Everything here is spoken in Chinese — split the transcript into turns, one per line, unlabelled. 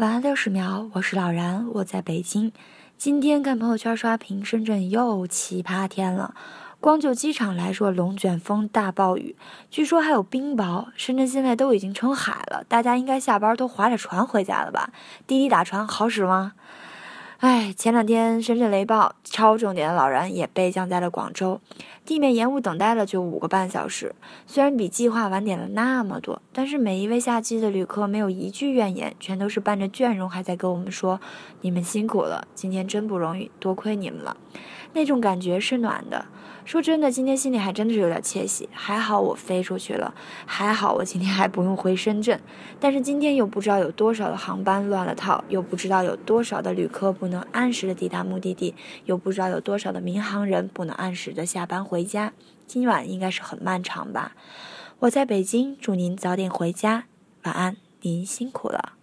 晚安六十秒，我是老然，我在北京。今天看朋友圈刷屏，深圳又奇葩天了。光就机场来说，龙卷风、大暴雨，据说还有冰雹。深圳现在都已经成海了，大家应该下班都划着船回家了吧？滴滴打船好使吗？哎，前两天深圳雷暴，超重点的老人也被降在了广州，地面延误等待了就五个半小时。虽然比计划晚点了那么多，但是每一位下机的旅客没有一句怨言，全都是伴着倦容还在跟我们说：“你们辛苦了，今天真不容易，多亏你们了。”那种感觉是暖的。说真的，今天心里还真的是有点窃喜。还好我飞出去了，还好我今天还不用回深圳。但是今天又不知道有多少的航班乱了套，又不知道有多少的旅客不能按时的抵达目的地，又不知道有多少的民航人不能按时的下班回家。今晚应该是很漫长吧？我在北京，祝您早点回家，晚安，您辛苦了。